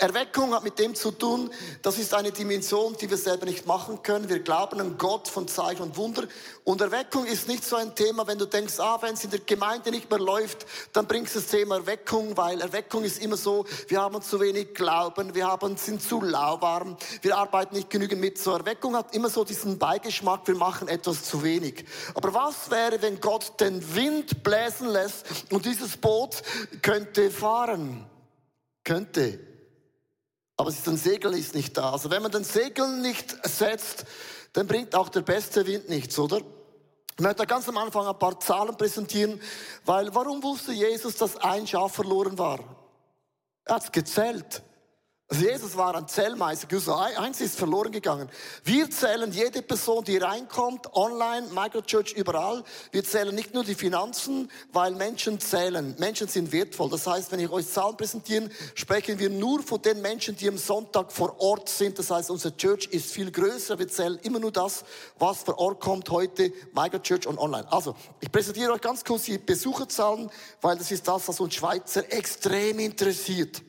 Erweckung hat mit dem zu tun, das ist eine Dimension, die wir selber nicht machen können. Wir glauben an Gott von Zeichen und Wunder. Und Erweckung ist nicht so ein Thema, wenn du denkst, ah, wenn es in der Gemeinde nicht mehr läuft, dann bringst du das Thema Erweckung, weil Erweckung ist immer so, wir haben zu wenig Glauben, wir haben, sind zu lauwarm, wir arbeiten nicht genügend mit. So Erweckung hat immer so diesen Beigeschmack, wir machen etwas zu wenig. Aber was wäre, wenn Gott den Wind bläsen lässt und dieses Boot könnte fahren? Könnte. Aber das Segel ist nicht da. Also wenn man den Segel nicht setzt, dann bringt auch der beste Wind nichts, oder? Ich möchte ganz am Anfang ein paar Zahlen präsentieren, weil warum wusste Jesus, dass ein Schaf verloren war? Er hat gezählt. Also Jesus war ein Zellmeister. Eins ist verloren gegangen. Wir zählen jede Person, die reinkommt, online, Microchurch, überall. Wir zählen nicht nur die Finanzen, weil Menschen zählen. Menschen sind wertvoll. Das heißt, wenn ich euch Zahlen präsentieren, sprechen wir nur von den Menschen, die am Sonntag vor Ort sind. Das heißt, unser Church ist viel größer. Wir zählen immer nur das, was vor Ort kommt heute, Microchurch und online. Also, ich präsentiere euch ganz kurz die Besucherzahlen, weil das ist das, was uns Schweizer extrem interessiert.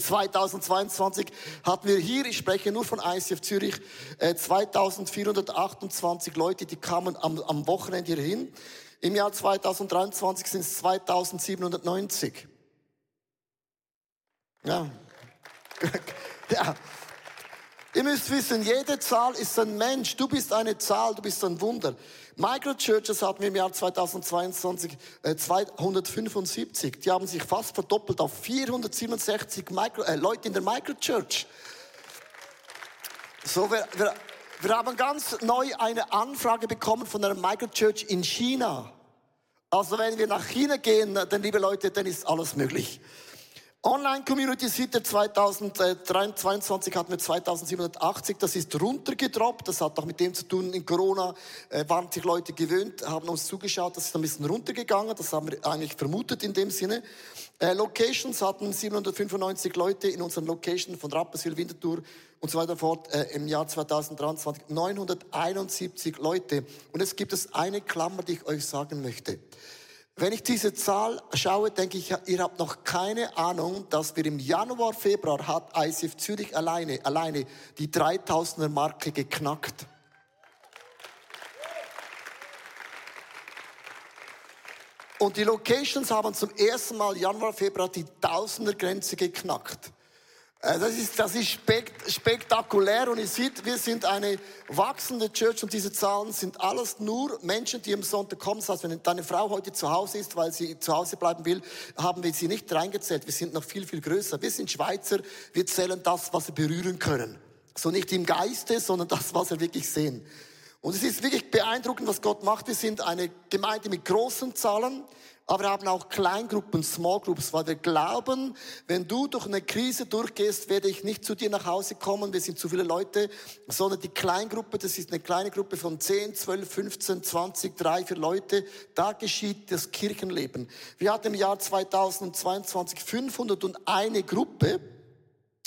2022 hatten wir hier, ich spreche nur von ICF Zürich, 2428 äh, Leute, die kamen am, am Wochenende hier hin. Im Jahr 2023 sind es 2790. Ja. ja. Ihr müsst wissen, jede Zahl ist ein Mensch. Du bist eine Zahl, du bist ein Wunder. Microchurches hatten wir im Jahr 2022 äh, 275. Die haben sich fast verdoppelt auf 467 Micro, äh, Leute in der Microchurch. So, wir, wir, wir haben ganz neu eine Anfrage bekommen von einer Microchurch in China. Also wenn wir nach China gehen, dann liebe Leute, dann ist alles möglich. Online-Community Seite 2022 hatten wir 2780, das ist runtergedroppt, das hat auch mit dem zu tun, in Corona äh, waren sich Leute gewöhnt, haben uns zugeschaut, das ist ein bisschen runtergegangen, das haben wir eigentlich vermutet in dem Sinne. Äh, Locations hatten 795 Leute in unseren Locations von Rapperswil, Winterthur und so weiter fort äh, im Jahr 2023, 971 Leute. Und jetzt gibt es eine Klammer, die ich euch sagen möchte. Wenn ich diese Zahl schaue, denke ich, ihr habt noch keine Ahnung, dass wir im Januar, Februar hat ICF Zürich alleine, alleine die 3000er Marke geknackt. Und die Locations haben zum ersten Mal Januar, Februar die Tausender Grenze geknackt. Äh, das ist, das ist spektakulär und ihr seht, wir sind eine wachsende Church und diese Zahlen sind alles nur Menschen, die am Sonntag kommen. Das heißt, wenn deine Frau heute zu Hause ist, weil sie zu Hause bleiben will, haben wir sie nicht reingezählt. Wir sind noch viel, viel größer. Wir sind Schweizer, wir zählen das, was wir berühren können. So nicht im Geiste, sondern das, was wir wirklich sehen. Und es ist wirklich beeindruckend, was Gott macht. Wir sind eine Gemeinde mit großen Zahlen. Aber haben auch Kleingruppen, Small Groups, weil wir glauben, wenn du durch eine Krise durchgehst, werde ich nicht zu dir nach Hause kommen, wir sind zu viele Leute, sondern die Kleingruppe, das ist eine kleine Gruppe von 10, 12, 15, 20, 3, 4 Leute, da geschieht das Kirchenleben. Wir hatten im Jahr 2022 501 Gruppe,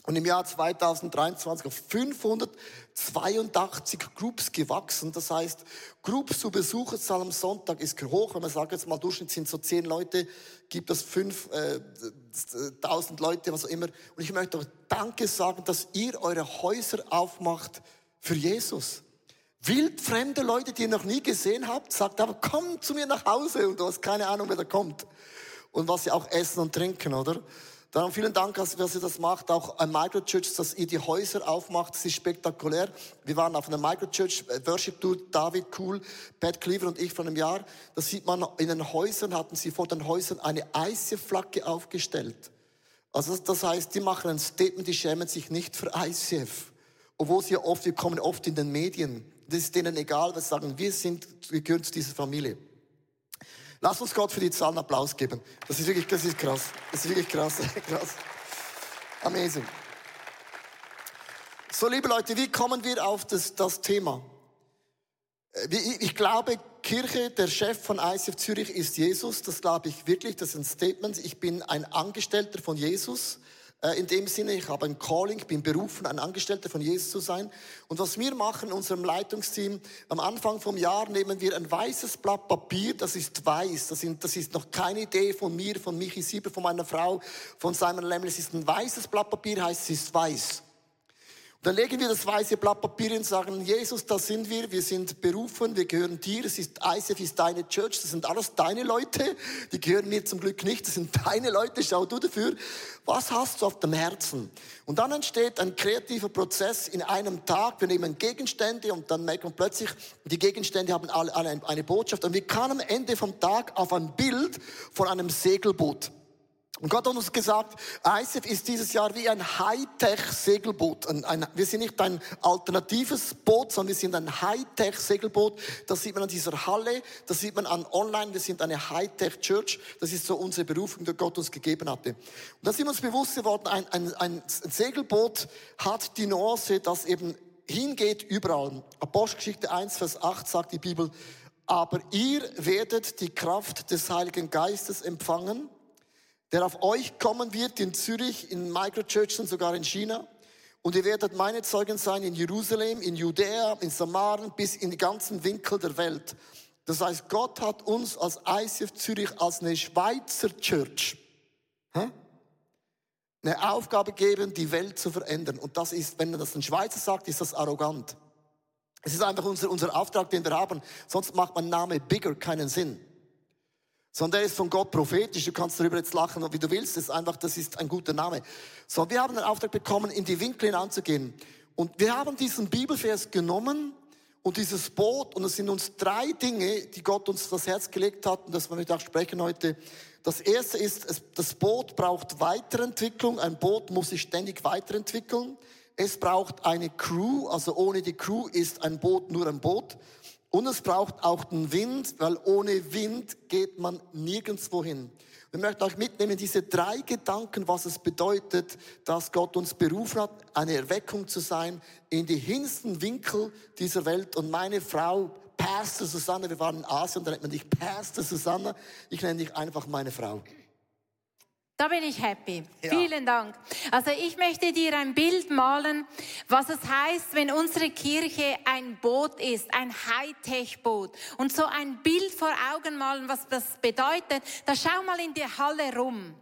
und im Jahr 2023 auf 582 Groups gewachsen. Das heißt, Groups zu Besucherzahl am Sonntag ist hoch. Wenn man sagt jetzt mal, Durchschnitt sind so zehn Leute, gibt es 5000 äh, Leute, was auch immer. Und ich möchte auch Danke sagen, dass ihr eure Häuser aufmacht für Jesus. Wildfremde Leute, die ihr noch nie gesehen habt, sagt aber, komm zu mir nach Hause und du hast keine Ahnung, wer da kommt. Und was sie auch essen und trinken, oder? Darum vielen Dank, dass ihr das macht. Auch ein Microchurch, dass ihr die Häuser aufmacht. Das ist spektakulär. Wir waren auf einer Microchurch äh, Worship Tour. David Cool, Pat Cleaver und ich von einem Jahr. Da sieht man, in den Häusern hatten sie vor den Häusern eine ICF-Flagge aufgestellt. Also das heißt, die machen ein Statement, die schämen sich nicht für ICF. Obwohl sie oft, wir kommen oft in den Medien. Das ist denen egal, was sagen. Wir sind, wir gehören zu dieser Familie. Lass uns Gott für die Zahlen Applaus geben. Das ist wirklich, das ist krass. Das ist wirklich krass, krass. Amazing. So, liebe Leute, wie kommen wir auf das, das Thema? Äh, ich glaube, Kirche, der Chef von ICF Zürich ist Jesus. Das glaube ich wirklich. Das ist ein Statement. Ich bin ein Angestellter von Jesus. Äh, in dem Sinne, ich habe ein Calling, bin berufen, ein Angestellter von Jesus zu sein. Und was wir machen in unserem Leitungsteam, am Anfang vom Jahr nehmen wir ein weißes Blatt Papier, das ist weiß, das, sind, das ist noch keine Idee von mir, von Michi Sieber, von meiner Frau, von Simon Lemmel, es ist ein weißes Blatt Papier, heißt es ist weiß. Dann legen wir das weiße Blatt Papier und sagen, Jesus, da sind wir, wir sind berufen, wir gehören dir, es ist ICF, ist deine Church, das sind alles deine Leute, die gehören mir zum Glück nicht, das sind deine Leute, schau du dafür, was hast du auf dem Herzen? Und dann entsteht ein kreativer Prozess in einem Tag, wir nehmen Gegenstände und dann merken wir plötzlich, die Gegenstände haben alle eine Botschaft und wir kamen am Ende vom Tag auf ein Bild von einem Segelboot. Und Gott hat uns gesagt, ISF ist dieses Jahr wie ein Hightech-Segelboot. wir sind nicht ein alternatives Boot, sondern wir sind ein Hightech-Segelboot. Das sieht man an dieser Halle, das sieht man an online. Wir sind eine Hightech-Church. Das ist so unsere Berufung, die Gott uns gegeben hatte. Und da sind wir uns bewusst geworden, ein, ein, ein Segelboot hat die Nuance, dass eben hingeht überall. Apostelgeschichte 1, Vers 8 sagt die Bibel, aber ihr werdet die Kraft des Heiligen Geistes empfangen der auf euch kommen wird in Zürich, in Microchurch und sogar in China. Und ihr werdet meine Zeugen sein in Jerusalem, in Judäa, in Samaren, bis in die ganzen Winkel der Welt. Das heißt, Gott hat uns als ICF Zürich als eine Schweizer Church eine Aufgabe gegeben, die Welt zu verändern. Und das ist, wenn das ein Schweizer sagt, ist das arrogant. Es ist einfach unser, unser Auftrag, den wir haben. Sonst macht mein Name Bigger keinen Sinn sondern er ist von Gott prophetisch. Du kannst darüber jetzt lachen, wie du willst. Das ist einfach, das ist ein guter Name. So, wir haben den Auftrag bekommen, in die Winkel hinanzugehen. Und wir haben diesen Bibelvers genommen und dieses Boot, und es sind uns drei Dinge, die Gott uns das Herz gelegt hat, und das wir auch sprechen heute. Das erste ist, das Boot braucht Weiterentwicklung. Ein Boot muss sich ständig weiterentwickeln. Es braucht eine Crew, also ohne die Crew ist ein Boot nur ein Boot. Und es braucht auch den Wind, weil ohne Wind geht man nirgendwo hin. Wir möchten euch mitnehmen, diese drei Gedanken, was es bedeutet, dass Gott uns berufen hat, eine Erweckung zu sein in die hintersten Winkel dieser Welt. Und meine Frau, Pastor Susanne, wir waren in Asien, da nennt man dich Pastor Susanne, ich nenne dich einfach meine Frau. Da bin ich happy. Ja. Vielen Dank. Also ich möchte dir ein Bild malen, was es heißt, wenn unsere Kirche ein Boot ist, ein Hightech-Boot. Und so ein Bild vor Augen malen, was das bedeutet. Da schau mal in die Halle rum.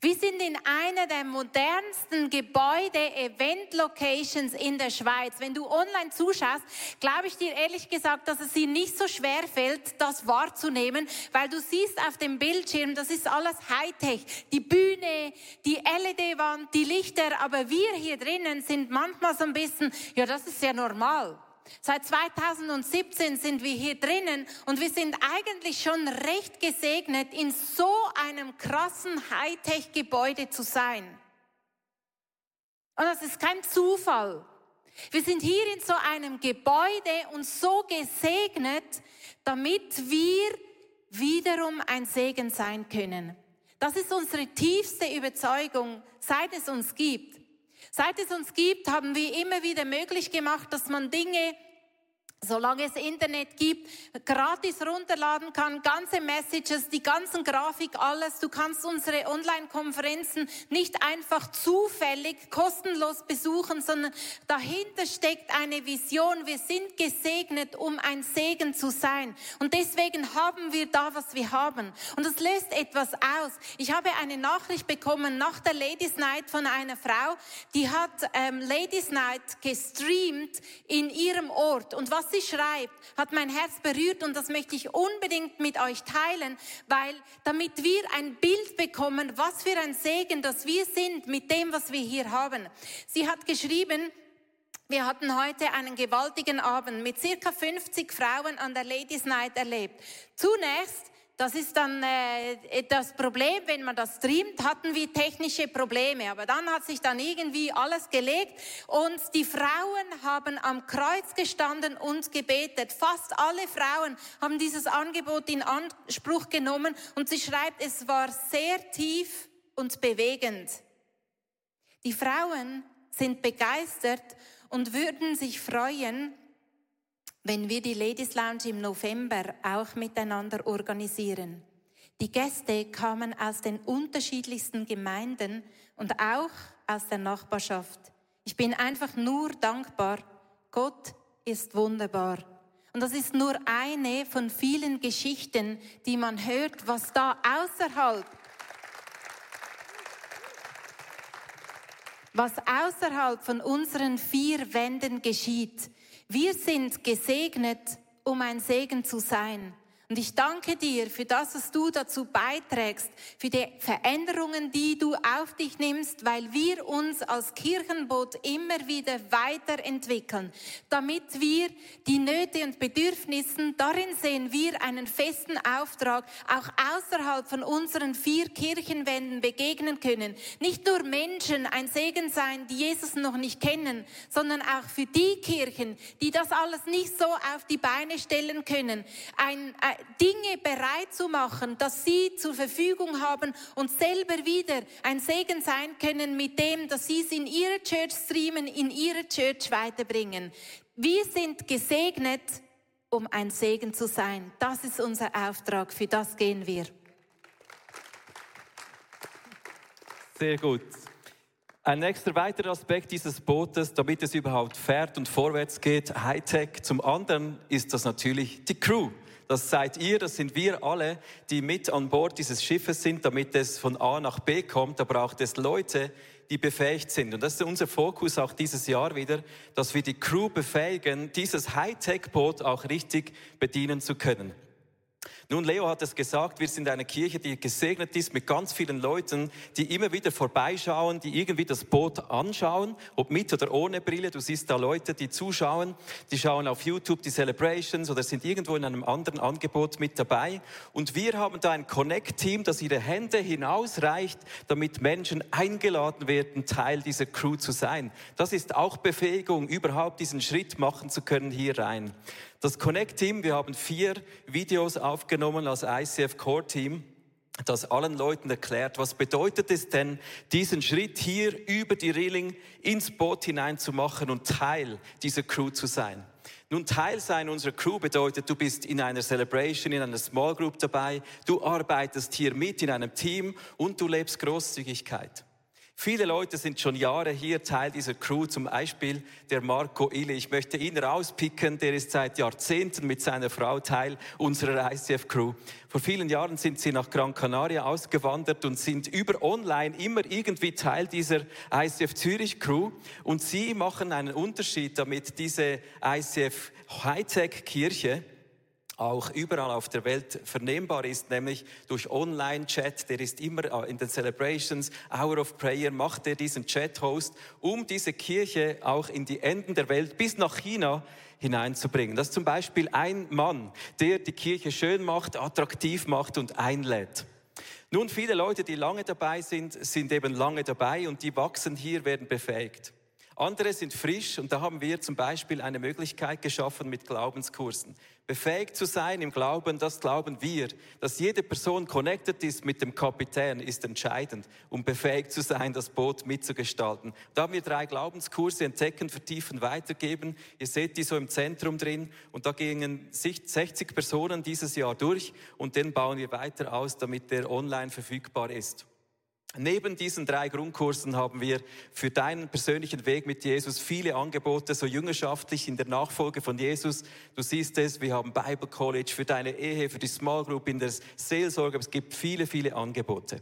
Wir sind in einer der modernsten Gebäude-Event-Locations in der Schweiz. Wenn du online zuschaust, glaube ich dir ehrlich gesagt, dass es dir nicht so schwer fällt, das wahrzunehmen, weil du siehst auf dem Bildschirm, das ist alles Hightech. Die Bühne, die LED-Wand, die Lichter, aber wir hier drinnen sind manchmal so ein bisschen, ja, das ist ja normal. Seit 2017 sind wir hier drinnen und wir sind eigentlich schon recht gesegnet, in so einem krassen Hightech-Gebäude zu sein. Und das ist kein Zufall. Wir sind hier in so einem Gebäude und so gesegnet, damit wir wiederum ein Segen sein können. Das ist unsere tiefste Überzeugung, seit es uns gibt. Seit es uns gibt, haben wir immer wieder möglich gemacht, dass man Dinge solange es Internet gibt, gratis runterladen kann, ganze Messages, die ganzen Grafik, alles. Du kannst unsere Online-Konferenzen nicht einfach zufällig kostenlos besuchen, sondern dahinter steckt eine Vision. Wir sind gesegnet, um ein Segen zu sein. Und deswegen haben wir da, was wir haben. Und das löst etwas aus. Ich habe eine Nachricht bekommen nach der Ladies Night von einer Frau, die hat ähm, Ladies Night gestreamt in ihrem Ort. Und was sie schreibt, hat mein Herz berührt und das möchte ich unbedingt mit euch teilen, weil damit wir ein Bild bekommen, was für ein Segen, dass wir sind mit dem, was wir hier haben. Sie hat geschrieben, wir hatten heute einen gewaltigen Abend mit circa 50 Frauen an der Ladies Night erlebt. Zunächst das ist dann äh, das Problem, wenn man das streamt, hatten wir technische Probleme. Aber dann hat sich dann irgendwie alles gelegt und die Frauen haben am Kreuz gestanden und gebetet. Fast alle Frauen haben dieses Angebot in Anspruch genommen und sie schreibt, es war sehr tief und bewegend. Die Frauen sind begeistert und würden sich freuen, wenn wir die Ladies Lounge im November auch miteinander organisieren. Die Gäste kamen aus den unterschiedlichsten Gemeinden und auch aus der Nachbarschaft. Ich bin einfach nur dankbar. Gott ist wunderbar. Und das ist nur eine von vielen Geschichten, die man hört, was da außerhalb, was außerhalb von unseren vier Wänden geschieht. Wir sind gesegnet, um ein Segen zu sein. Und ich danke dir für das, was du dazu beiträgst, für die Veränderungen, die du auf dich nimmst, weil wir uns als Kirchenboot immer wieder weiterentwickeln, damit wir die Nöte und Bedürfnisse, darin sehen wir einen festen Auftrag, auch außerhalb von unseren vier Kirchenwänden begegnen können. Nicht nur Menschen ein Segen sein, die Jesus noch nicht kennen, sondern auch für die Kirchen, die das alles nicht so auf die Beine stellen können. Ein, ein Dinge bereit zu machen, dass sie zur Verfügung haben und selber wieder ein Segen sein können mit dem, dass sie es in ihre Church streamen, in ihre Church weiterbringen. Wir sind gesegnet, um ein Segen zu sein. Das ist unser Auftrag, für das gehen wir. Sehr gut. Ein nächster weiterer Aspekt dieses Bootes, damit es überhaupt fährt und vorwärts geht, Hightech. Zum anderen ist das natürlich die Crew. Das seid ihr, das sind wir alle, die mit an Bord dieses Schiffes sind, damit es von A nach B kommt. Da braucht es Leute, die befähigt sind. Und das ist unser Fokus auch dieses Jahr wieder, dass wir die Crew befähigen, dieses Hightech-Boot auch richtig bedienen zu können. Nun, Leo hat es gesagt, wir sind eine Kirche, die gesegnet ist mit ganz vielen Leuten, die immer wieder vorbeischauen, die irgendwie das Boot anschauen, ob mit oder ohne Brille. Du siehst da Leute, die zuschauen, die schauen auf YouTube die Celebrations oder sind irgendwo in einem anderen Angebot mit dabei. Und wir haben da ein Connect-Team, das ihre Hände hinausreicht, damit Menschen eingeladen werden, Teil dieser Crew zu sein. Das ist auch Befähigung, überhaupt diesen Schritt machen zu können hier rein. Das Connect-Team, wir haben vier Videos aufgenommen als ICF Core-Team das allen Leuten erklärt, was bedeutet es denn, diesen Schritt hier über die Reling ins Boot hinein zu machen und Teil dieser Crew zu sein. Nun, Teil sein unserer Crew bedeutet, du bist in einer Celebration, in einer Small Group dabei, du arbeitest hier mit in einem Team und du lebst Großzügigkeit. Viele Leute sind schon Jahre hier Teil dieser Crew, zum Beispiel der Marco Ille. Ich möchte ihn rauspicken, der ist seit Jahrzehnten mit seiner Frau Teil unserer ICF-Crew. Vor vielen Jahren sind sie nach Gran Canaria ausgewandert und sind über online immer irgendwie Teil dieser ICF Zürich-Crew. Und sie machen einen Unterschied, damit diese ICF Hightech-Kirche auch überall auf der Welt vernehmbar ist, nämlich durch Online-Chat. Der ist immer äh, in den Celebrations, Hour of Prayer, macht er diesen Chat-Host, um diese Kirche auch in die Enden der Welt bis nach China hineinzubringen. Das ist zum Beispiel ein Mann, der die Kirche schön macht, attraktiv macht und einlädt. Nun, viele Leute, die lange dabei sind, sind eben lange dabei und die wachsen hier, werden befähigt. Andere sind frisch und da haben wir zum Beispiel eine Möglichkeit geschaffen mit Glaubenskursen. Befähigt zu sein im Glauben, das glauben wir. Dass jede Person connected ist mit dem Kapitän, ist entscheidend, um befähigt zu sein, das Boot mitzugestalten. Da haben wir drei Glaubenskurse, entdecken, vertiefen, weitergeben. Ihr seht die so im Zentrum drin und da gingen 60 Personen dieses Jahr durch und den bauen wir weiter aus, damit der online verfügbar ist. Neben diesen drei Grundkursen haben wir für deinen persönlichen Weg mit Jesus viele Angebote, so jüngerschaftlich in der Nachfolge von Jesus. Du siehst es, wir haben Bible College für deine Ehe, für die Small Group, in der Seelsorge. Es gibt viele, viele Angebote.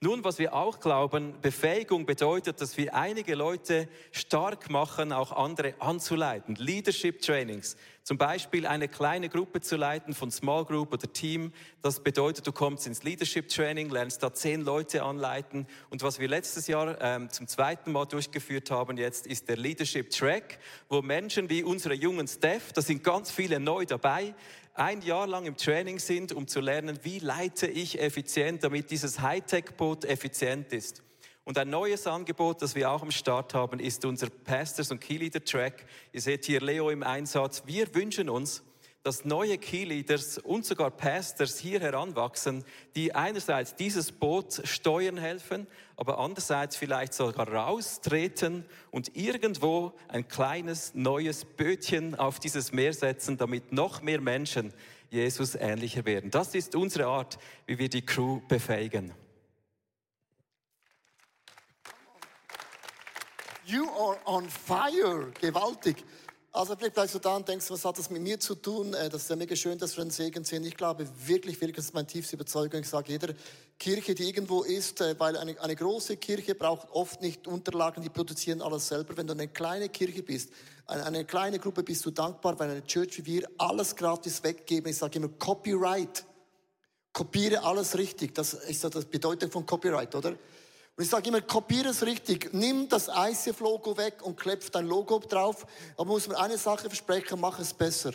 Nun, was wir auch glauben, Befähigung bedeutet, dass wir einige Leute stark machen, auch andere anzuleiten. Leadership Trainings. Zum Beispiel eine kleine Gruppe zu leiten von Small Group oder Team. Das bedeutet, du kommst ins Leadership Training, lernst da zehn Leute anleiten. Und was wir letztes Jahr ähm, zum zweiten Mal durchgeführt haben jetzt, ist der Leadership Track, wo Menschen wie unsere jungen Staff, da sind ganz viele neu dabei, ein Jahr lang im Training sind, um zu lernen, wie leite ich effizient, damit dieses Hightech-Boot effizient ist. Und ein neues Angebot, das wir auch am Start haben, ist unser Pastors und Keyleader Track. Ihr seht hier Leo im Einsatz. Wir wünschen uns, dass neue Keyleaders und sogar Pastors hier heranwachsen, die einerseits dieses Boot steuern helfen, aber andererseits vielleicht sogar raustreten und irgendwo ein kleines neues Bötchen auf dieses Meer setzen, damit noch mehr Menschen Jesus ähnlicher werden. Das ist unsere Art, wie wir die Crew befähigen. You are on fire. Gewaltig. Also vielleicht bleibst du da und denkst, was hat das mit mir zu tun? Äh, das ist ja mega schön, dass wir ein Segen sind. Ich glaube wirklich, wirklich, das ist meine tiefste Überzeugung. Ich sage, jeder Kirche, die irgendwo ist, äh, weil eine, eine große Kirche braucht oft nicht Unterlagen, die produzieren alles selber. Wenn du eine kleine Kirche bist, eine, eine kleine Gruppe, bist du dankbar, weil eine Church wie wir alles gratis weggeben. Ich sage immer Copyright. Kopiere alles richtig. Das ist ja die Bedeutung von Copyright, oder? Und ich sage immer, kopiere es richtig. Nimm das ICF-Logo weg und klopf dein Logo drauf. Aber muss man eine Sache versprechen, mach es besser.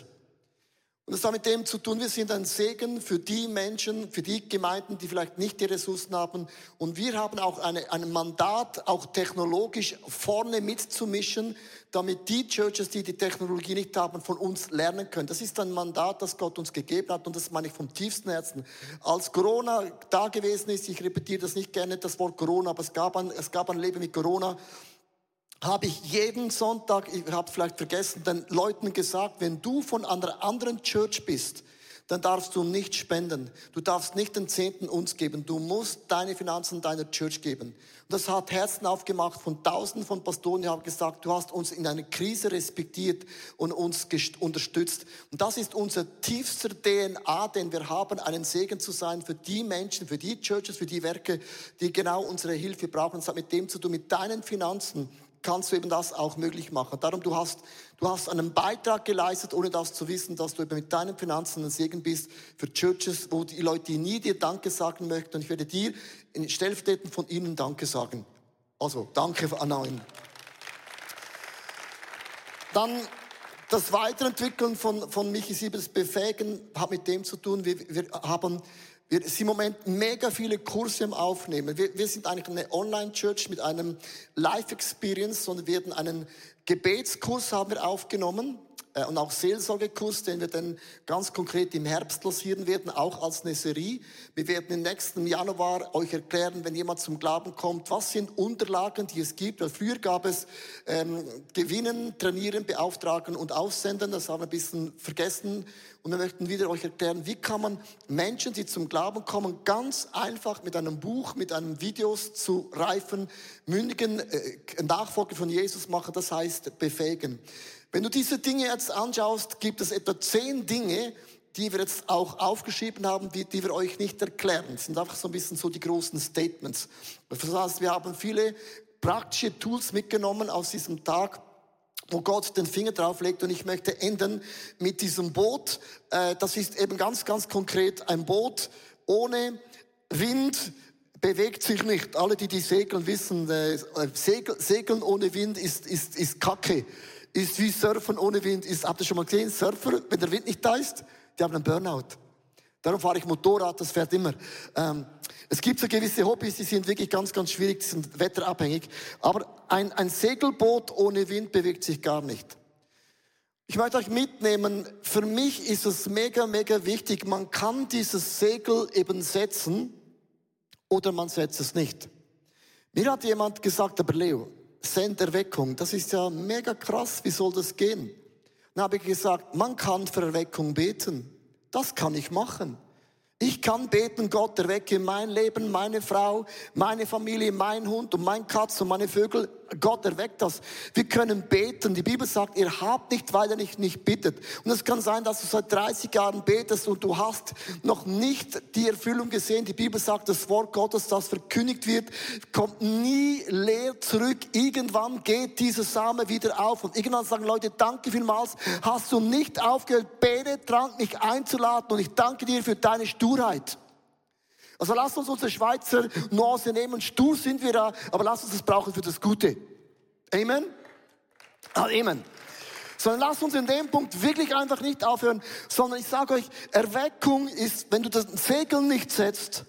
Und das hat mit dem zu tun, wir sind ein Segen für die Menschen, für die Gemeinden, die vielleicht nicht die Ressourcen haben. Und wir haben auch eine, ein Mandat, auch technologisch vorne mitzumischen, damit die Churches, die die Technologie nicht haben, von uns lernen können. Das ist ein Mandat, das Gott uns gegeben hat und das meine ich vom tiefsten Herzen. Als Corona da gewesen ist, ich repetiere das nicht gerne, das Wort Corona, aber es gab ein, es gab ein Leben mit Corona, habe ich jeden Sonntag, ich habe vielleicht vergessen, den Leuten gesagt, wenn du von einer anderen Church bist, dann darfst du nicht spenden. Du darfst nicht den Zehnten uns geben. Du musst deine Finanzen deiner Church geben. Und das hat Herzen aufgemacht von Tausenden von Pastoren, die haben gesagt, du hast uns in einer Krise respektiert und uns unterstützt. Und das ist unser tiefster DNA, den wir haben, einen Segen zu sein für die Menschen, für die Churches, für die Werke, die genau unsere Hilfe brauchen. Es hat mit dem zu tun, mit deinen Finanzen kannst du eben das auch möglich machen. Darum, du hast, du hast einen Beitrag geleistet, ohne das zu wissen, dass du eben mit deinen Finanzen ein Segen bist für Churches, wo die Leute nie dir Danke sagen möchten. Und ich werde dir in stellvertretend von ihnen Danke sagen. Also, danke an allen. Dann das Weiterentwickeln von, von Michi Siebels befähigen hat mit dem zu tun, wir, wir haben wir sind im Moment mega viele Kurse im Aufnehmen. Wir, wir sind eigentlich eine Online-Church mit einem Life-Experience, sondern wir werden einen Gebetskurs haben wir aufgenommen und auch Seelsorgekurs, den wir dann ganz konkret im Herbst lancieren werden, auch als eine Serie. Wir werden im nächsten Januar euch erklären, wenn jemand zum Glauben kommt, was sind Unterlagen, die es gibt. Weil früher gab es ähm, Gewinnen, Trainieren, Beauftragen und Aussenden. Das haben wir ein bisschen vergessen. Und wir möchten wieder euch erklären, wie kann man Menschen, die zum Glauben kommen, ganz einfach mit einem Buch, mit einem Videos zu reifen, mündigen äh, Nachfolger von Jesus machen. Das heißt befähigen. Wenn du diese Dinge jetzt anschaust, gibt es etwa zehn Dinge, die wir jetzt auch aufgeschrieben haben, die, die wir euch nicht erklären. Das sind einfach so ein bisschen so die großen Statements. Das heißt, wir haben viele praktische Tools mitgenommen aus diesem Tag, wo Gott den Finger drauf legt. Und ich möchte enden mit diesem Boot. Äh, das ist eben ganz, ganz konkret ein Boot ohne Wind, bewegt sich nicht. Alle, die die segeln, wissen, äh, Segeln ohne Wind ist, ist, ist Kacke ist wie Surfen ohne Wind. Ist, habt ihr schon mal gesehen? Surfer, wenn der Wind nicht da ist, die haben einen Burnout. Darum fahre ich Motorrad, das fährt immer. Ähm, es gibt so gewisse Hobbys, die sind wirklich ganz, ganz schwierig, die sind wetterabhängig. Aber ein, ein Segelboot ohne Wind bewegt sich gar nicht. Ich möchte euch mitnehmen, für mich ist es mega, mega wichtig, man kann dieses Segel eben setzen oder man setzt es nicht. Mir hat jemand gesagt, aber Leo, Senderweckung. Das ist ja mega krass. Wie soll das gehen? Dann habe ich gesagt, man kann für Erweckung beten. Das kann ich machen. Ich kann beten, Gott, erwecke mein Leben, meine Frau, meine Familie, mein Hund und mein Katz und meine Vögel. Gott erweckt das. Wir können beten. Die Bibel sagt, ihr habt nicht, weil ihr nicht, nicht bittet. Und es kann sein, dass du seit 30 Jahren betest und du hast noch nicht die Erfüllung gesehen. Die Bibel sagt, das Wort Gottes, das verkündigt wird, kommt nie leer zurück. Irgendwann geht dieser Same wieder auf. Und irgendwann sagen Leute, danke vielmals, hast du nicht aufgehört, penetrant mich einzuladen. Und ich danke dir für deine Sturheit. Also lasst uns unsere Schweizer Nuance nehmen. Stur sind wir da, aber lasst uns das brauchen für das Gute. Amen? Ah, Amen. Sondern lasst uns in dem Punkt wirklich einfach nicht aufhören, sondern ich sage euch, Erweckung ist, wenn du das Segel nicht setzt,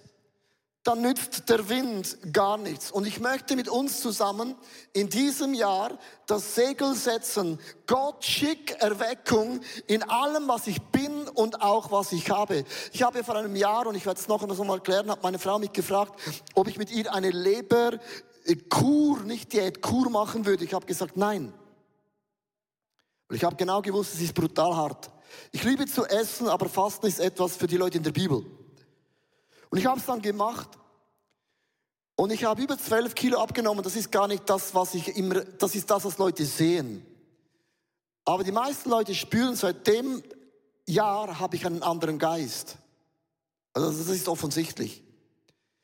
dann nützt der Wind gar nichts. Und ich möchte mit uns zusammen in diesem Jahr das Segel setzen. Gott schick Erweckung in allem, was ich bin und auch was ich habe. Ich habe vor einem Jahr, und ich werde es noch einmal erklären, hat meine Frau mich gefragt, ob ich mit ihr eine Leberkur, nicht Diät, Kur machen würde. Ich habe gesagt, nein. Und ich habe genau gewusst, es ist brutal hart. Ich liebe zu essen, aber Fasten ist etwas für die Leute in der Bibel. Und ich habe es dann gemacht. Und ich habe über 12 Kilo abgenommen. Das ist gar nicht das, was ich immer, das ist das, was Leute sehen. Aber die meisten Leute spüren, seit dem Jahr habe ich einen anderen Geist. Also das ist offensichtlich.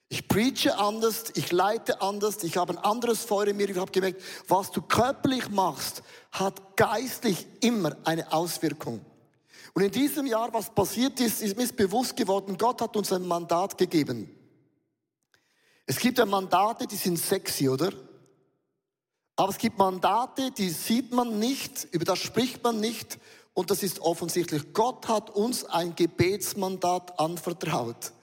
Ich preache anders, ich leite anders, ich habe ein anderes Feuer in mir. Ich habe gemerkt, was du körperlich machst, hat geistlich immer eine Auswirkung. Und in diesem Jahr, was passiert ist, ist mir bewusst geworden, Gott hat uns ein Mandat gegeben. Es gibt ja Mandate, die sind sexy, oder? Aber es gibt Mandate, die sieht man nicht, über das spricht man nicht und das ist offensichtlich. Gott hat uns ein Gebetsmandat anvertraut.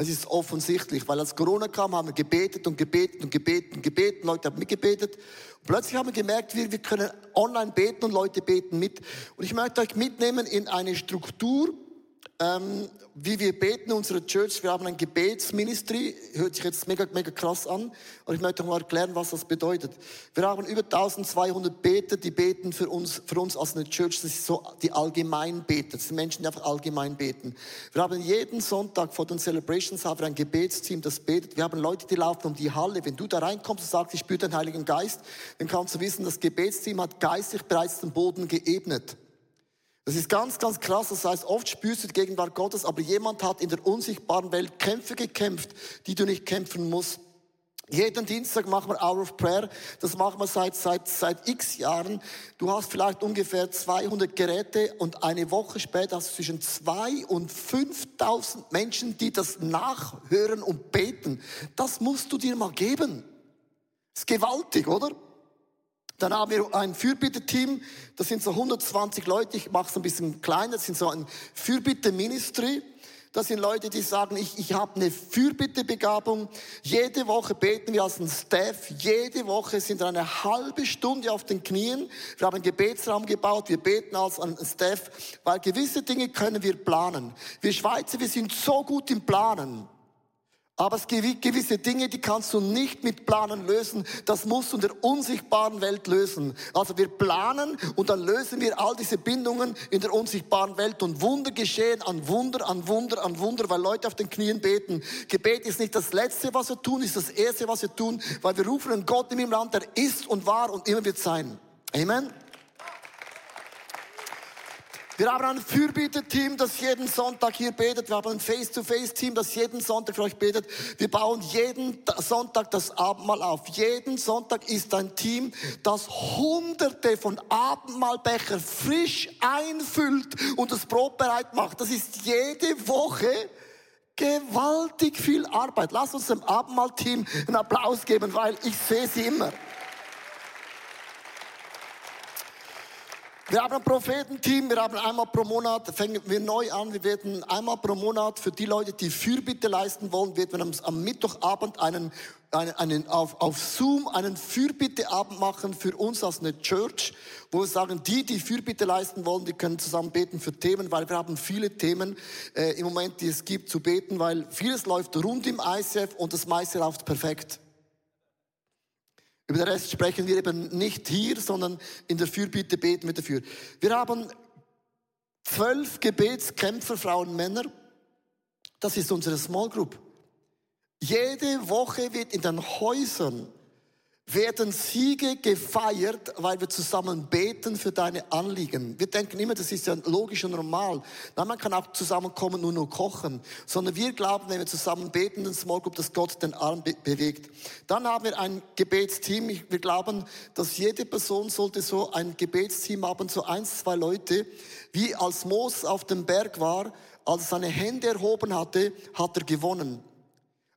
Es ist offensichtlich, weil als Corona kam, haben wir gebetet und gebetet und gebetet und gebetet. Leute haben mitgebetet. Und plötzlich haben wir gemerkt, wir, wir können online beten und Leute beten mit. Und ich möchte euch mitnehmen in eine Struktur, ähm, wie wir beten in unserer Church. Wir haben ein Gebetsministry, hört sich jetzt mega, mega krass an, aber ich möchte mal erklären, was das bedeutet. Wir haben über 1200 Beter, die beten für uns, für uns als eine Church. Das ist so die Allgemeinbeter, das sind Menschen, die einfach allgemein beten. Wir haben jeden Sonntag vor den Celebrations haben wir ein Gebetsteam, das betet. Wir haben Leute, die laufen um die Halle. Wenn du da reinkommst und sagst, ich spüre den Heiligen Geist, dann kannst du wissen, das Gebetsteam hat geistig bereits den Boden geebnet. Das ist ganz, ganz krass. Das heißt, oft spürst du die Gegenwart Gottes, aber jemand hat in der unsichtbaren Welt Kämpfe gekämpft, die du nicht kämpfen musst. Jeden Dienstag machen wir Hour of Prayer. Das machen wir seit, seit, seit x Jahren. Du hast vielleicht ungefähr 200 Geräte und eine Woche später hast du zwischen 2 und 5000 Menschen, die das nachhören und beten. Das musst du dir mal geben. Ist gewaltig, oder? Dann haben wir ein Fürbitte-Team, das sind so 120 Leute, ich mache es ein bisschen kleiner, das sind so ein Fürbitte-Ministry. Das sind Leute, die sagen, ich, ich habe eine Fürbittebegabung. Jede Woche beten wir als ein Staff. Jede Woche sind wir eine halbe Stunde auf den Knien. Wir haben einen Gebetsraum gebaut. Wir beten als ein Staff, weil gewisse Dinge können wir planen. Wir Schweizer, wir sind so gut im Planen. Aber es gibt gewisse Dinge, die kannst du nicht mit Planen lösen. Das musst du in der unsichtbaren Welt lösen. Also wir planen und dann lösen wir all diese Bindungen in der unsichtbaren Welt und Wunder geschehen an Wunder, an Wunder, an Wunder, weil Leute auf den Knien beten. Gebet ist nicht das Letzte, was wir tun, ist das Erste, was wir tun, weil wir rufen einen Gott in im Land, der ist und war und immer wird sein. Amen. Wir haben ein Fürbitte-Team, das jeden Sonntag hier betet. Wir haben ein Face-to-Face-Team, das jeden Sonntag für euch betet. Wir bauen jeden Sonntag das Abendmahl auf. Jeden Sonntag ist ein Team, das hunderte von Abendmahlbecher frisch einfüllt und das Brot bereit macht. Das ist jede Woche gewaltig viel Arbeit. Lass uns dem Abendmahl-Team einen Applaus geben, weil ich sehe sie immer. Wir haben ein Prophetenteam, wir haben einmal pro Monat, fangen wir neu an, wir werden einmal pro Monat für die Leute, die Fürbitte leisten wollen, werden wir am, am Mittwochabend einen, einen, einen auf, auf Zoom einen Fürbitteabend machen für uns als eine Church, wo wir sagen, die, die Fürbitte leisten wollen, die können zusammen beten für Themen, weil wir haben viele Themen äh, im Moment, die es gibt zu beten, weil vieles läuft rund im ICF und das meiste läuft perfekt. Über den Rest sprechen wir eben nicht hier, sondern in der Fürbitte beten wir dafür. Wir haben zwölf Gebetskämpfer, Frauen, Männer. Das ist unsere Small Group. Jede Woche wird in den Häusern werden Siege gefeiert, weil wir zusammen beten für deine Anliegen. Wir denken immer, das ist ja logisch und normal. Nein, man kann auch zusammenkommen und nur kochen. Sondern wir glauben, wenn wir zusammen beten, den Small Group, dass Gott den Arm be bewegt. Dann haben wir ein Gebetsteam. Wir glauben, dass jede Person sollte so ein Gebetsteam haben, so eins, zwei Leute. Wie als Mos auf dem Berg war, als er seine Hände erhoben hatte, hat er gewonnen.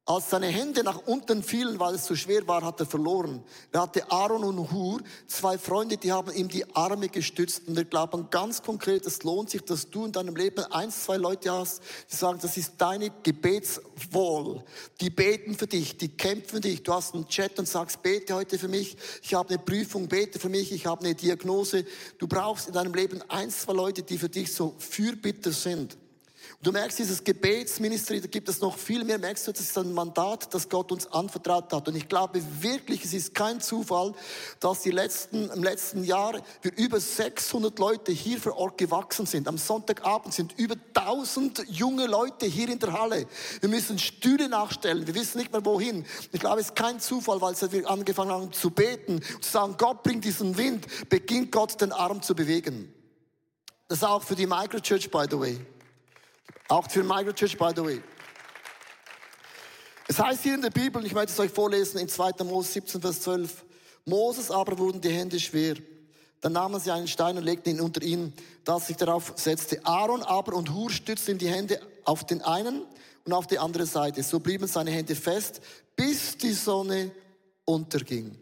Als seine Hände nach unten fielen, weil es zu schwer war, hat er verloren. Er hatte Aaron und Hur, zwei Freunde, die haben ihm die Arme gestützt. Und wir glauben ganz konkret, es lohnt sich, dass du in deinem Leben eins, zwei Leute hast, die sagen, das ist deine Gebetswohl. Die beten für dich, die kämpfen für dich. Du hast einen Chat und sagst, bete heute für mich. Ich habe eine Prüfung, bete für mich. Ich habe eine Diagnose. Du brauchst in deinem Leben eins, zwei Leute, die für dich so Fürbitter sind. Du merkst, dieses Gebetsministerium, da gibt es noch viel mehr. Merkst du, das ist ein Mandat, das Gott uns anvertraut hat. Und ich glaube wirklich, es ist kein Zufall, dass die letzten, im letzten Jahr wir über 600 Leute hier vor Ort gewachsen sind. Am Sonntagabend sind über 1000 junge Leute hier in der Halle. Wir müssen Stühle nachstellen. Wir wissen nicht mehr wohin. Ich glaube, es ist kein Zufall, weil wir angefangen haben zu beten zu sagen, Gott bringt diesen Wind, beginnt Gott den Arm zu bewegen. Das ist auch für die Microchurch, by the way. Auch für Microchurch, by the way. Es heißt hier in der Bibel, ich möchte es euch vorlesen, in 2. Mose 17, Vers 12. Moses aber wurden die Hände schwer. Dann nahmen sie einen Stein und legten ihn unter ihn, dass sich darauf setzte. Aaron aber und Hur stützten die Hände auf den einen und auf die andere Seite. So blieben seine Hände fest, bis die Sonne unterging.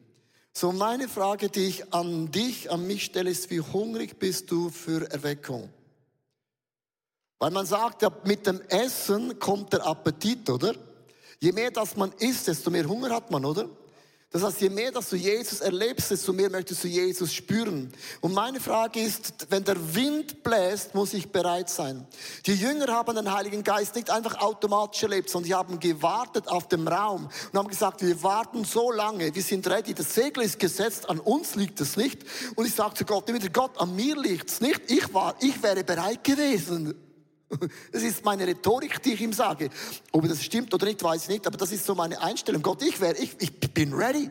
So meine Frage, die ich an dich, an mich stelle, ist, wie hungrig bist du für Erweckung? Weil man sagt ja, mit dem Essen kommt der Appetit, oder? Je mehr das man isst, desto mehr Hunger hat man, oder? Das heißt, je mehr, dass du Jesus erlebst, desto mehr möchtest du Jesus spüren. Und meine Frage ist, wenn der Wind bläst, muss ich bereit sein. Die Jünger haben den Heiligen Geist nicht einfach automatisch erlebt, sondern sie haben gewartet auf dem Raum und haben gesagt, wir warten so lange, wir sind ready, das Segel ist gesetzt, an uns liegt es nicht. Und ich sage zu Gott, Gott, an mir liegt es nicht, ich war, ich wäre bereit gewesen. Das ist meine Rhetorik, die ich ihm sage. Ob das stimmt oder nicht, weiß ich nicht, aber das ist so meine Einstellung. Gott, ich wäre, ich, ich bin ready.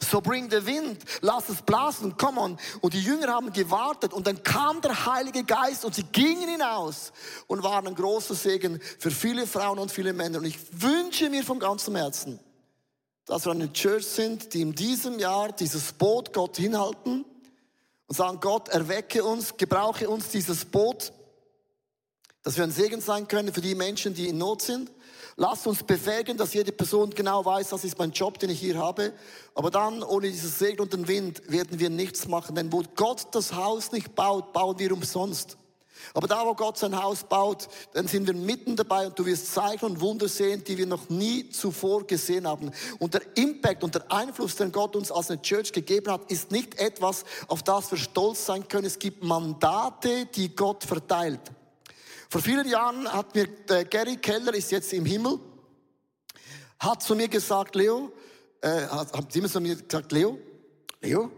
So bring the wind, lass es blasen, come on. Und die Jünger haben gewartet und dann kam der Heilige Geist und sie gingen hinaus und waren ein großer Segen für viele Frauen und viele Männer. Und ich wünsche mir von ganzem Herzen, dass wir eine Church sind, die in diesem Jahr dieses Boot Gott hinhalten und sagen, Gott, erwecke uns, gebrauche uns dieses Boot dass wir ein Segen sein können für die Menschen, die in Not sind. Lasst uns befähigen, dass jede Person genau weiß, das ist mein Job, den ich hier habe. Aber dann, ohne dieses Segen und den Wind, werden wir nichts machen. Denn wo Gott das Haus nicht baut, bauen wir umsonst. Aber da, wo Gott sein Haus baut, dann sind wir mitten dabei und du wirst Zeichen und Wunder sehen, die wir noch nie zuvor gesehen haben. Und der Impact und der Einfluss, den Gott uns als eine Church gegeben hat, ist nicht etwas, auf das wir stolz sein können. Es gibt Mandate, die Gott verteilt. Vor vielen Jahren hat mir der Gary Keller, ist jetzt im Himmel, hat zu mir gesagt, Leo, äh, hat, hat immer zu mir gesagt, Leo, Leo,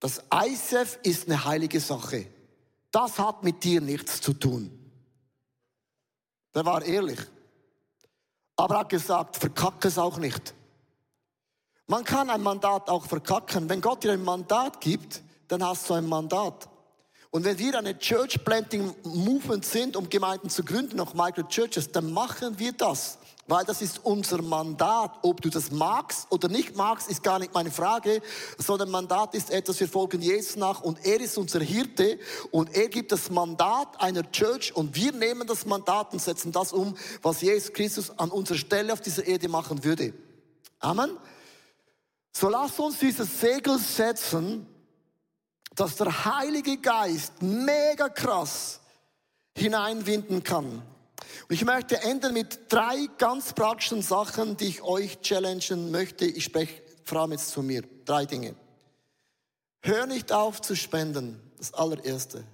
das ISF ist eine heilige Sache. Das hat mit dir nichts zu tun. Der war ehrlich. Aber er hat gesagt, verkacke es auch nicht. Man kann ein Mandat auch verkacken. Wenn Gott dir ein Mandat gibt, dann hast du ein Mandat. Und wenn wir eine Church Planting Movement sind, um Gemeinden zu gründen, auch Micro Churches, dann machen wir das. Weil das ist unser Mandat. Ob du das magst oder nicht magst, ist gar nicht meine Frage, sondern Mandat ist etwas, wir folgen Jesus nach und er ist unser Hirte und er gibt das Mandat einer Church und wir nehmen das Mandat und setzen das um, was Jesus Christus an unserer Stelle auf dieser Erde machen würde. Amen. So lasst uns dieses Segel setzen dass der Heilige Geist mega krass hineinwinden kann. Und ich möchte enden mit drei ganz praktischen Sachen, die ich euch challengen möchte. Ich spreche vor allem jetzt zu mir. Drei Dinge. Hör nicht auf zu spenden. Das allererste.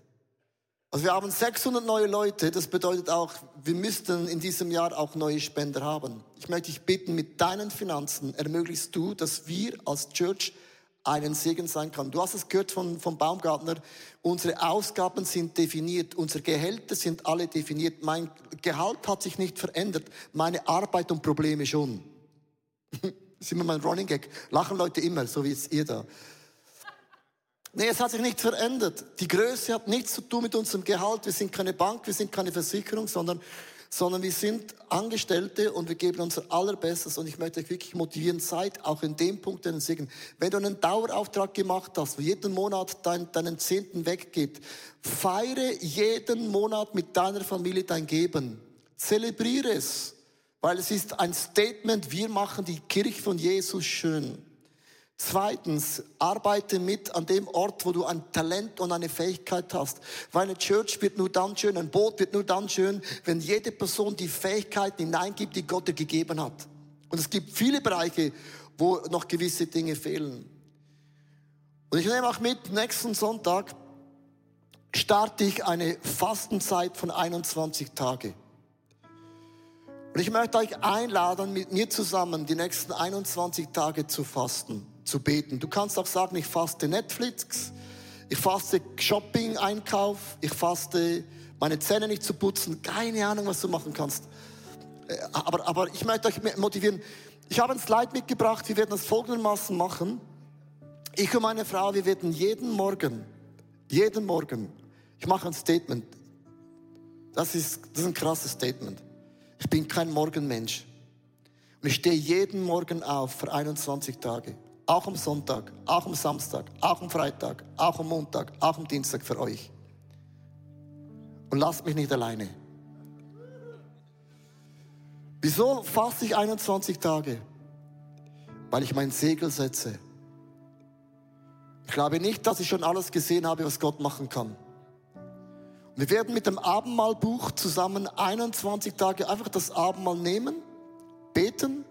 Also wir haben 600 neue Leute. Das bedeutet auch, wir müssten in diesem Jahr auch neue Spender haben. Ich möchte dich bitten, mit deinen Finanzen ermöglichst du, dass wir als Church einen Segen sein kann. Du hast es gehört von, vom Baumgartner. Unsere Ausgaben sind definiert. Unsere Gehälter sind alle definiert. Mein Gehalt hat sich nicht verändert. Meine Arbeit und Probleme schon. das ist immer mein Running Gag. Lachen Leute immer, so wie jetzt ihr da. Nee, es hat sich nicht verändert. Die Größe hat nichts zu tun mit unserem Gehalt. Wir sind keine Bank, wir sind keine Versicherung, sondern sondern wir sind Angestellte und wir geben unser Allerbestes und ich möchte euch wirklich motivieren, seid auch in dem Punkt einen Segen. Wenn du einen Dauerauftrag gemacht hast, wo jeden Monat dein, deinen Zehnten weggeht, feiere jeden Monat mit deiner Familie dein Geben. Zelebriere es, weil es ist ein Statement, wir machen die Kirche von Jesus schön. Zweitens, arbeite mit an dem Ort, wo du ein Talent und eine Fähigkeit hast. Weil eine Church wird nur dann schön, ein Boot wird nur dann schön, wenn jede Person die Fähigkeiten hineingibt, die Gott dir gegeben hat. Und es gibt viele Bereiche, wo noch gewisse Dinge fehlen. Und ich nehme auch mit, nächsten Sonntag starte ich eine Fastenzeit von 21 Tagen. Und ich möchte euch einladen, mit mir zusammen die nächsten 21 Tage zu fasten, zu beten. Du kannst auch sagen, ich faste Netflix, ich faste Shopping, Einkauf, ich faste meine Zähne nicht zu putzen. Keine Ahnung, was du machen kannst. Äh, aber, aber ich möchte euch motivieren. Ich habe ein Slide mitgebracht. Wir werden das folgendermaßen machen. Ich und meine Frau, wir werden jeden Morgen, jeden Morgen, ich mache ein Statement. Das ist, das ist ein krasses Statement. Ich bin kein Morgenmensch. Und ich stehe jeden Morgen auf für 21 Tage. Auch am Sonntag, auch am Samstag, auch am Freitag, auch am Montag, auch am Dienstag für euch. Und lasst mich nicht alleine. Wieso fasse ich 21 Tage? Weil ich mein Segel setze. Ich glaube nicht, dass ich schon alles gesehen habe, was Gott machen kann. Wir werden mit dem Abendmahlbuch zusammen 21 Tage einfach das Abendmahl nehmen, beten.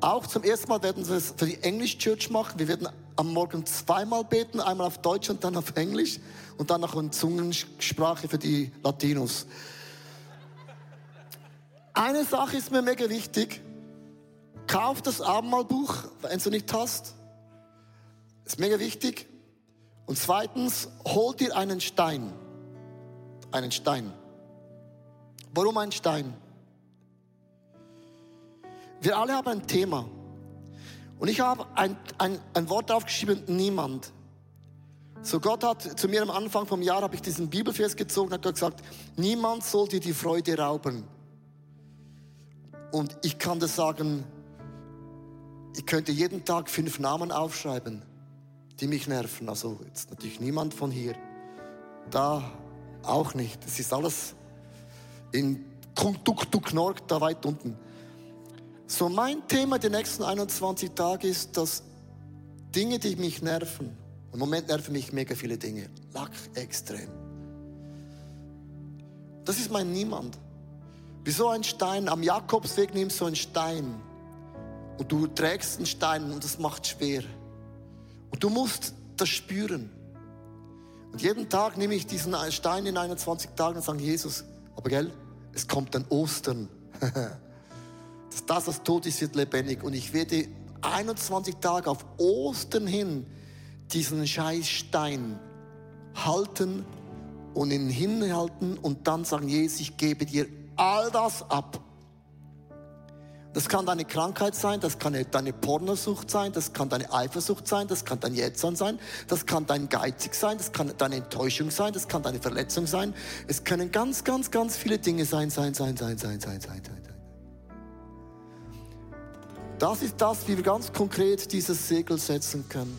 Auch zum ersten Mal werden wir es für die English Church machen. Wir werden am Morgen zweimal beten, einmal auf Deutsch und dann auf Englisch und dann noch in Zungensprache für die Latinos. Eine Sache ist mir mega wichtig. Kauf das Abendmahlbuch, wenn du nicht hast. Ist mega wichtig. Und zweitens, hol dir einen Stein einen Stein. Warum ein Stein? Wir alle haben ein Thema. Und ich habe ein, ein, ein Wort aufgeschrieben, niemand. So Gott hat zu mir am Anfang vom Jahr, habe ich diesen Bibelvers gezogen, hat gesagt, niemand soll dir die Freude rauben. Und ich kann das sagen, ich könnte jeden Tag fünf Namen aufschreiben, die mich nerven. Also jetzt natürlich niemand von hier. Da auch nicht. Es ist alles in Tuk-Tuk-Norg da weit unten. So, mein Thema der nächsten 21 Tage ist, dass Dinge, die mich nerven, im Moment nerven mich mega viele Dinge, Lack extrem. Das ist mein Niemand. Wie so ein Stein, am Jakobsweg nimmst du einen Stein und du trägst einen Stein und das macht schwer. Und du musst das spüren. Und jeden Tag nehme ich diesen Stein in 21 Tagen und sage, Jesus, aber gell, es kommt dann Ostern. das, das, was tot ist, wird lebendig. Und ich werde 21 Tage auf Ostern hin diesen Scheißstein halten und ihn hinhalten und dann sagen, Jesus, ich gebe dir all das ab. Das kann deine Krankheit sein, das kann deine Pornosucht sein, das kann deine Eifersucht sein, das kann dein Jetztsein sein, das kann dein Geizig sein, das kann deine Enttäuschung sein, das kann deine Verletzung sein. Es können ganz, ganz, ganz viele Dinge sein, sein, sein, sein, sein, sein, sein, sein. Das ist das, wie wir ganz konkret dieses Segel setzen können.